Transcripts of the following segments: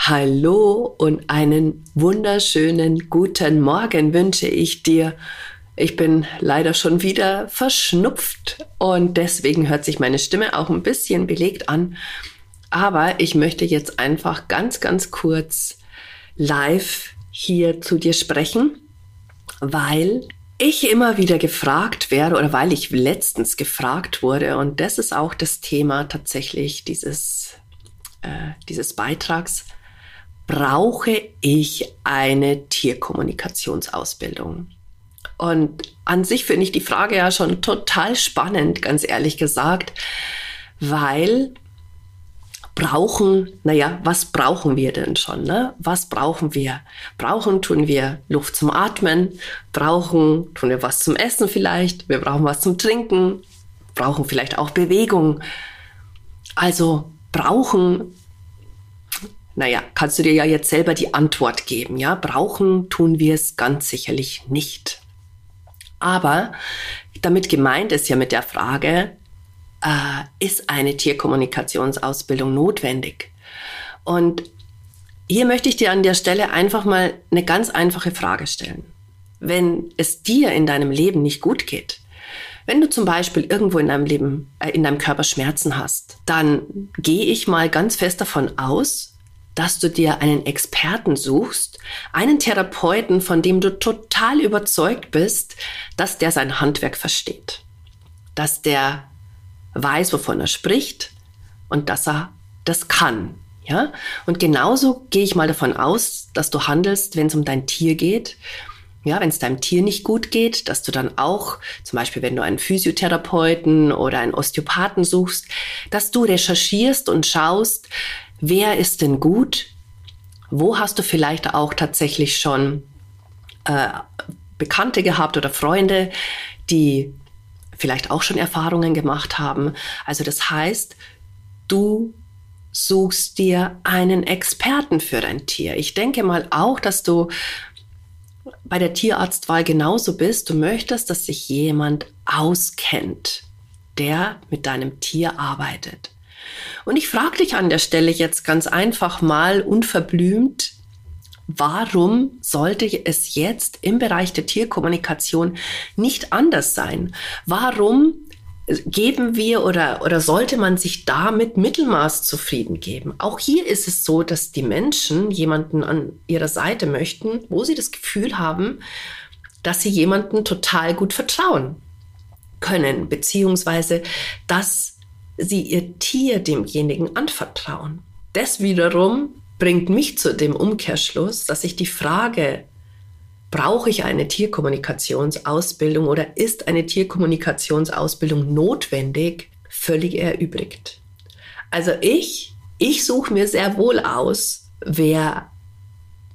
Hallo und einen wunderschönen guten Morgen wünsche ich dir. Ich bin leider schon wieder verschnupft und deswegen hört sich meine Stimme auch ein bisschen belegt an. Aber ich möchte jetzt einfach ganz, ganz kurz live hier zu dir sprechen, weil ich immer wieder gefragt werde oder weil ich letztens gefragt wurde und das ist auch das Thema tatsächlich dieses, äh, dieses Beitrags, brauche ich eine Tierkommunikationsausbildung? Und an sich finde ich die Frage ja schon total spannend, ganz ehrlich gesagt, weil brauchen, naja, was brauchen wir denn schon? Ne? Was brauchen wir? Brauchen tun wir Luft zum Atmen, brauchen tun wir was zum Essen vielleicht, wir brauchen was zum Trinken, brauchen vielleicht auch Bewegung. Also brauchen, naja, kannst du dir ja jetzt selber die Antwort geben, ja? Brauchen tun wir es ganz sicherlich nicht. Aber damit gemeint ist ja mit der Frage, äh, ist eine Tierkommunikationsausbildung notwendig? Und hier möchte ich dir an der Stelle einfach mal eine ganz einfache Frage stellen. Wenn es dir in deinem Leben nicht gut geht, wenn du zum Beispiel irgendwo in deinem Leben, äh, in deinem Körper Schmerzen hast, dann gehe ich mal ganz fest davon aus, dass du dir einen Experten suchst, einen Therapeuten, von dem du total überzeugt bist, dass der sein Handwerk versteht, dass der weiß, wovon er spricht und dass er das kann. Ja? Und genauso gehe ich mal davon aus, dass du handelst, wenn es um dein Tier geht. Ja, wenn es deinem Tier nicht gut geht, dass du dann auch, zum Beispiel wenn du einen Physiotherapeuten oder einen Osteopathen suchst, dass du recherchierst und schaust, wer ist denn gut? Wo hast du vielleicht auch tatsächlich schon äh, Bekannte gehabt oder Freunde, die vielleicht auch schon Erfahrungen gemacht haben. Also das heißt, du suchst dir einen Experten für dein Tier. Ich denke mal auch, dass du bei der Tierarztwahl genauso bist. Du möchtest, dass sich jemand auskennt, der mit deinem Tier arbeitet. Und ich frage dich an der Stelle jetzt ganz einfach mal unverblümt, Warum sollte es jetzt im Bereich der Tierkommunikation nicht anders sein? Warum geben wir oder, oder sollte man sich da mit Mittelmaß zufrieden geben? Auch hier ist es so, dass die Menschen jemanden an ihrer Seite möchten, wo sie das Gefühl haben, dass sie jemanden total gut vertrauen können, beziehungsweise dass sie ihr Tier demjenigen anvertrauen. Das wiederum bringt mich zu dem Umkehrschluss, dass sich die Frage, brauche ich eine Tierkommunikationsausbildung oder ist eine Tierkommunikationsausbildung notwendig, völlig erübrigt. Also ich, ich suche mir sehr wohl aus, wer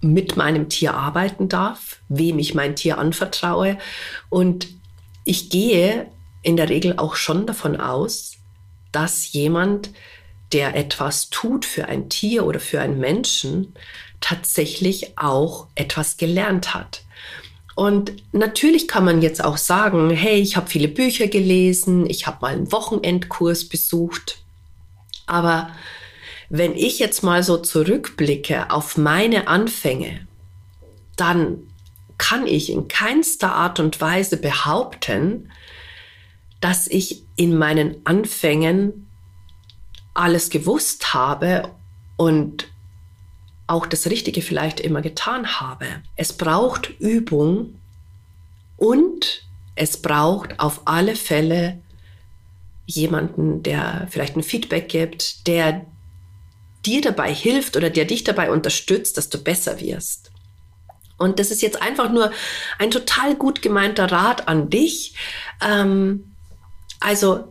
mit meinem Tier arbeiten darf, wem ich mein Tier anvertraue und ich gehe in der Regel auch schon davon aus, dass jemand der etwas tut für ein Tier oder für einen Menschen, tatsächlich auch etwas gelernt hat. Und natürlich kann man jetzt auch sagen, hey, ich habe viele Bücher gelesen, ich habe mal einen Wochenendkurs besucht. Aber wenn ich jetzt mal so zurückblicke auf meine Anfänge, dann kann ich in keinster Art und Weise behaupten, dass ich in meinen Anfängen alles gewusst habe und auch das Richtige vielleicht immer getan habe. Es braucht Übung und es braucht auf alle Fälle jemanden, der vielleicht ein Feedback gibt, der dir dabei hilft oder der dich dabei unterstützt, dass du besser wirst. Und das ist jetzt einfach nur ein total gut gemeinter Rat an dich. Ähm, also,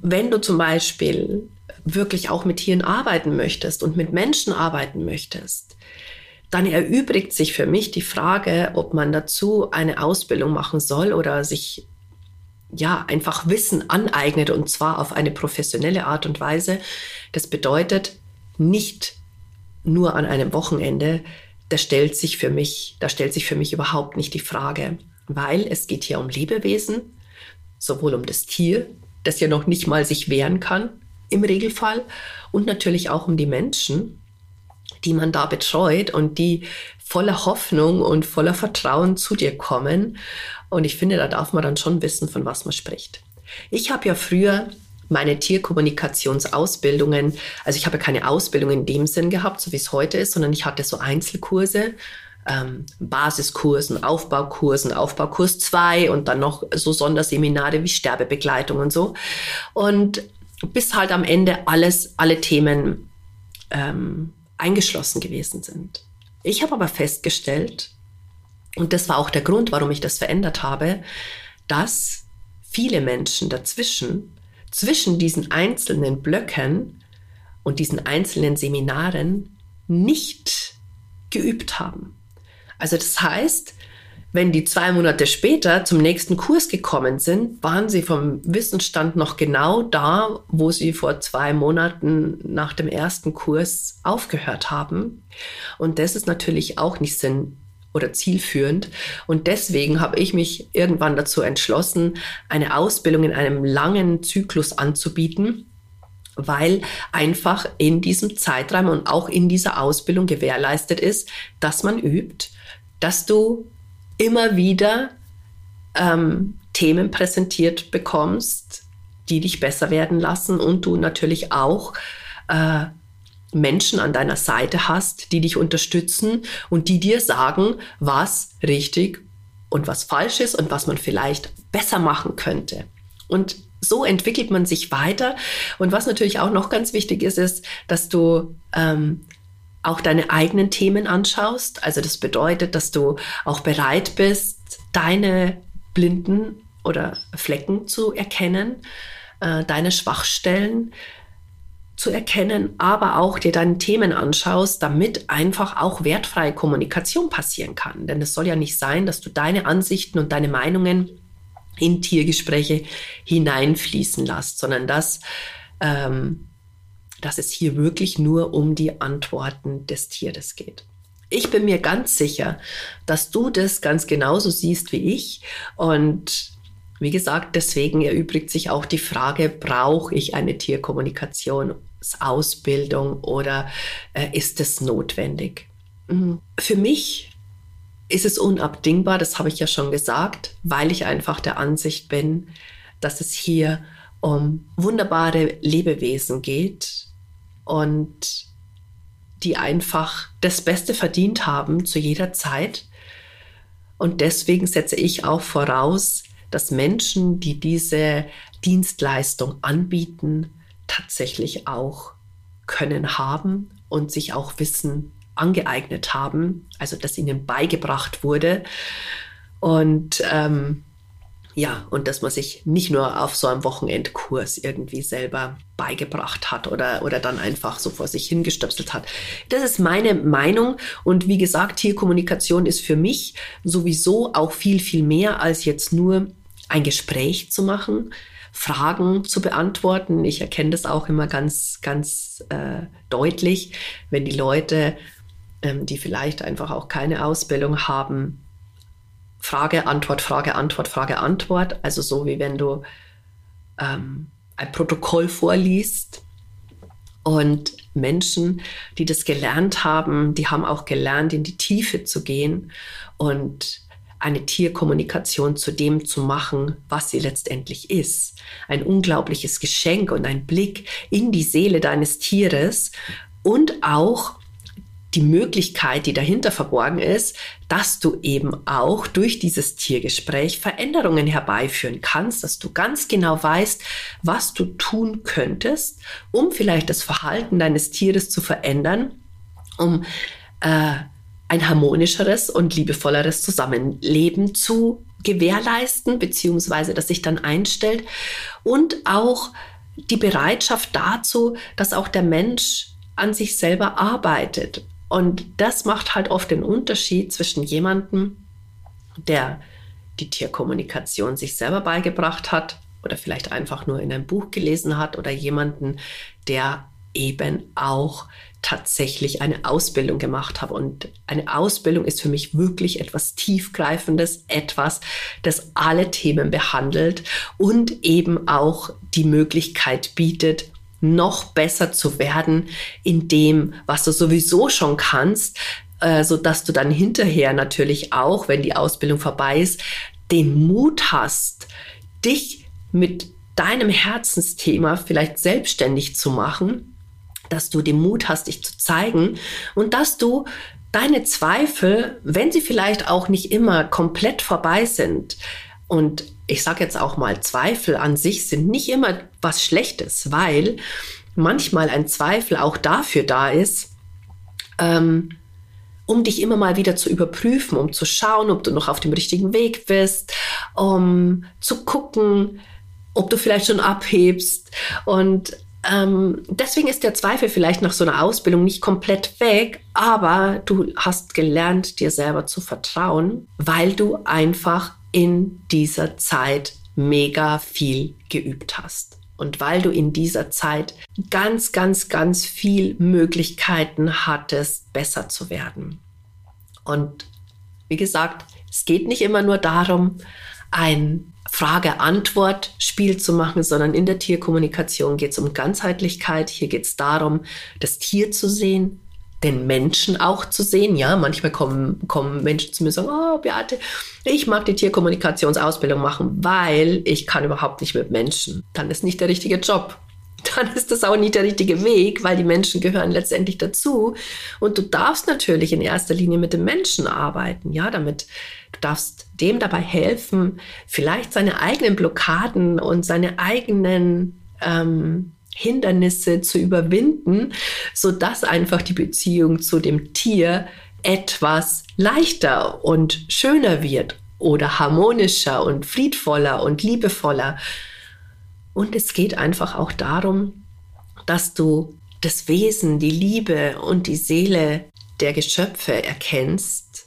wenn du zum Beispiel wirklich auch mit Tieren arbeiten möchtest und mit Menschen arbeiten möchtest, dann erübrigt sich für mich die Frage, ob man dazu eine Ausbildung machen soll oder sich ja einfach Wissen aneignet und zwar auf eine professionelle Art und Weise. Das bedeutet nicht nur an einem Wochenende. Da stellt sich für mich, da stellt sich für mich überhaupt nicht die Frage, weil es geht hier um Lebewesen, sowohl um das Tier, das ja noch nicht mal sich wehren kann im Regelfall und natürlich auch um die Menschen, die man da betreut und die voller Hoffnung und voller Vertrauen zu dir kommen. Und ich finde, da darf man dann schon wissen, von was man spricht. Ich habe ja früher meine Tierkommunikationsausbildungen, also ich habe keine Ausbildung in dem Sinn gehabt, so wie es heute ist, sondern ich hatte so Einzelkurse, ähm, Basiskursen, Aufbaukursen, Aufbaukurs 2 und dann noch so Sonderseminare wie Sterbebegleitung und so. Und bis halt am Ende alles, alle Themen ähm, eingeschlossen gewesen sind. Ich habe aber festgestellt, und das war auch der Grund, warum ich das verändert habe, dass viele Menschen dazwischen, zwischen diesen einzelnen Blöcken und diesen einzelnen Seminaren nicht geübt haben. Also das heißt, wenn die zwei Monate später zum nächsten Kurs gekommen sind, waren sie vom Wissensstand noch genau da, wo sie vor zwei Monaten nach dem ersten Kurs aufgehört haben. Und das ist natürlich auch nicht Sinn oder zielführend. Und deswegen habe ich mich irgendwann dazu entschlossen, eine Ausbildung in einem langen Zyklus anzubieten, weil einfach in diesem Zeitraum und auch in dieser Ausbildung gewährleistet ist, dass man übt, dass du immer wieder ähm, Themen präsentiert bekommst, die dich besser werden lassen und du natürlich auch äh, Menschen an deiner Seite hast, die dich unterstützen und die dir sagen, was richtig und was falsch ist und was man vielleicht besser machen könnte. Und so entwickelt man sich weiter. Und was natürlich auch noch ganz wichtig ist, ist, dass du ähm, auch deine eigenen Themen anschaust. Also das bedeutet, dass du auch bereit bist, deine Blinden oder Flecken zu erkennen, äh, deine Schwachstellen zu erkennen, aber auch dir deine Themen anschaust, damit einfach auch wertfreie Kommunikation passieren kann. Denn es soll ja nicht sein, dass du deine Ansichten und deine Meinungen in Tiergespräche hineinfließen lässt, sondern dass ähm, dass es hier wirklich nur um die Antworten des Tieres geht. Ich bin mir ganz sicher, dass du das ganz genauso siehst wie ich. Und wie gesagt, deswegen erübrigt sich auch die Frage, brauche ich eine Tierkommunikationsausbildung oder äh, ist es notwendig? Mhm. Für mich ist es unabdingbar, das habe ich ja schon gesagt, weil ich einfach der Ansicht bin, dass es hier um wunderbare Lebewesen geht, und die einfach das Beste verdient haben zu jeder Zeit. Und deswegen setze ich auch voraus, dass Menschen, die diese Dienstleistung anbieten, tatsächlich auch können haben und sich auch Wissen angeeignet haben, also dass ihnen beigebracht wurde. Und ähm, ja, und dass man sich nicht nur auf so einem Wochenendkurs irgendwie selber beigebracht hat oder, oder dann einfach so vor sich hingestöpselt hat. Das ist meine Meinung. Und wie gesagt, Tierkommunikation ist für mich sowieso auch viel, viel mehr als jetzt nur ein Gespräch zu machen, Fragen zu beantworten. Ich erkenne das auch immer ganz, ganz äh, deutlich, wenn die Leute, ähm, die vielleicht einfach auch keine Ausbildung haben, Frage, Antwort, Frage, Antwort, Frage, Antwort. Also so wie wenn du ähm, ein Protokoll vorliest. Und Menschen, die das gelernt haben, die haben auch gelernt, in die Tiefe zu gehen und eine Tierkommunikation zu dem zu machen, was sie letztendlich ist. Ein unglaubliches Geschenk und ein Blick in die Seele deines Tieres und auch die Möglichkeit, die dahinter verborgen ist, dass du eben auch durch dieses Tiergespräch Veränderungen herbeiführen kannst, dass du ganz genau weißt, was du tun könntest, um vielleicht das Verhalten deines Tieres zu verändern, um äh, ein harmonischeres und liebevolleres Zusammenleben zu gewährleisten, beziehungsweise das sich dann einstellt. Und auch die Bereitschaft dazu, dass auch der Mensch an sich selber arbeitet Und das macht halt oft den Unterschied zwischen jemandem, der die Tierkommunikation sich selber beigebracht hat oder vielleicht einfach nur in einem Buch gelesen hat oder jemanden, der eben auch tatsächlich eine Ausbildung gemacht hat. Und eine Ausbildung ist für mich wirklich etwas Tiefgreifendes, etwas, das alle Themen behandelt und eben auch die Möglichkeit bietet, noch besser zu werden in dem, was du sowieso schon kannst, äh, so dass du dann hinterher natürlich auch, wenn die Ausbildung vorbei ist, den Mut hast, dich mit deinem Herzensthema vielleicht selbstständig zu machen, dass du den Mut hast, dich zu zeigen und dass du deine Zweifel, wenn sie vielleicht auch nicht immer komplett vorbei sind, und ich sage jetzt auch mal, Zweifel an sich sind nicht immer was Schlechtes, weil manchmal ein Zweifel auch dafür da ist, ähm, um dich immer mal wieder zu überprüfen, um zu schauen, ob du noch auf dem richtigen Weg bist, um zu gucken, ob du vielleicht schon abhebst. Und ähm, deswegen ist der Zweifel vielleicht nach so einer Ausbildung nicht komplett weg, aber du hast gelernt, dir selber zu vertrauen, weil du einfach in dieser Zeit mega viel geübt hast. Und weil du in dieser Zeit ganz, ganz, ganz viel Möglichkeiten hattest, besser zu werden. Und wie gesagt, es geht nicht immer nur darum, ein Frage-Antwort-Spiel zu machen, sondern in der Tierkommunikation geht es um Ganzheitlichkeit. Hier geht es darum, das Tier zu sehen, den Menschen auch zu sehen. Ja, manchmal kommen, kommen Menschen zu mir und sagen, oh, Beate, ich mag die Tierkommunikationsausbildung machen, weil ich kann überhaupt nicht mit Menschen. Dann ist nicht der richtige Job. Dann ist das auch nicht der richtige Weg, weil die Menschen gehören letztendlich dazu. Und du darfst natürlich in erster Linie mit dem Menschen arbeiten, ja, damit du darfst dem dabei helfen, vielleicht seine eigenen Blockaden und seine eigenen ähm, Hindernisse zu überwinden, so dass einfach die Beziehung zu dem Tier etwas leichter und schöner wird oder harmonischer und friedvoller und liebevoller. Und es geht einfach auch darum, dass du das Wesen, die Liebe und die Seele der Geschöpfe erkennst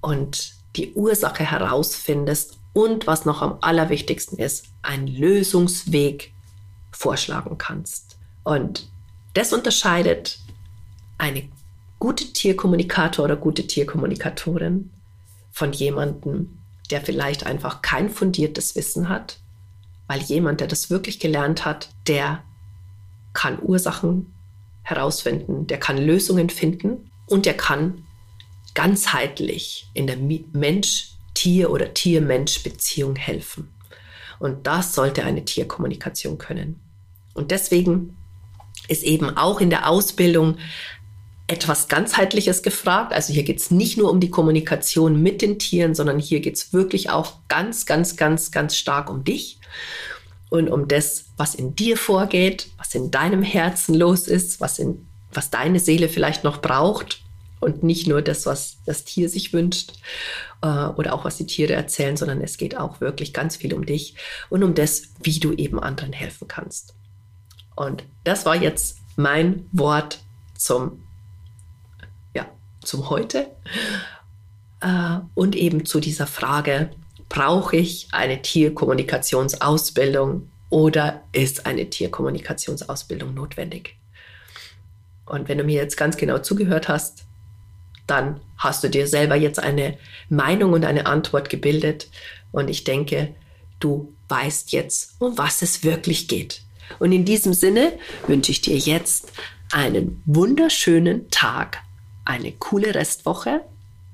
und die Ursache herausfindest und was noch am allerwichtigsten ist, einen Lösungsweg vorschlagen kannst. Und das unterscheidet eine gute Tierkommunikator oder gute Tierkommunikatorin von jemandem, der vielleicht einfach kein fundiertes Wissen hat, weil jemand, der das wirklich gelernt hat, der kann Ursachen herausfinden, der kann Lösungen finden und der kann ganzheitlich in der Mensch-Tier- oder Tier-Mensch-Beziehung helfen. Und das sollte eine Tierkommunikation können. Und deswegen ist eben auch in der Ausbildung etwas ganzheitliches gefragt. Also hier geht es nicht nur um die Kommunikation mit den Tieren, sondern hier geht es wirklich auch ganz, ganz, ganz, ganz stark um dich und um das, was in dir vorgeht, was in deinem Herzen los ist, was, in, was deine Seele vielleicht noch braucht und nicht nur das, was das Tier sich wünscht äh, oder auch was die Tiere erzählen, sondern es geht auch wirklich ganz viel um dich und um das, wie du eben anderen helfen kannst. Und das war jetzt mein Wort zum, ja, zum heute äh, und eben zu dieser Frage, brauche ich eine Tierkommunikationsausbildung oder ist eine Tierkommunikationsausbildung notwendig? Und wenn du mir jetzt ganz genau zugehört hast, dann hast du dir selber jetzt eine Meinung und eine Antwort gebildet. Und ich denke, du weißt jetzt, um was es wirklich geht. Und in diesem Sinne wünsche ich dir jetzt einen wunderschönen Tag, eine coole Restwoche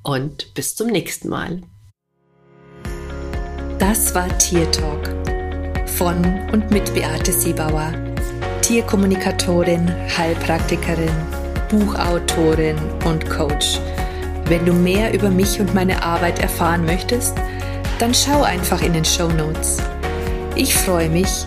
und bis zum nächsten Mal. Das war Tier Talk von und mit Beate Siebauer, Tierkommunikatorin, Heilpraktikerin, Buchautorin und Coach. Wenn du mehr über mich und meine Arbeit erfahren möchtest, dann schau einfach in den Show Notes. Ich freue mich,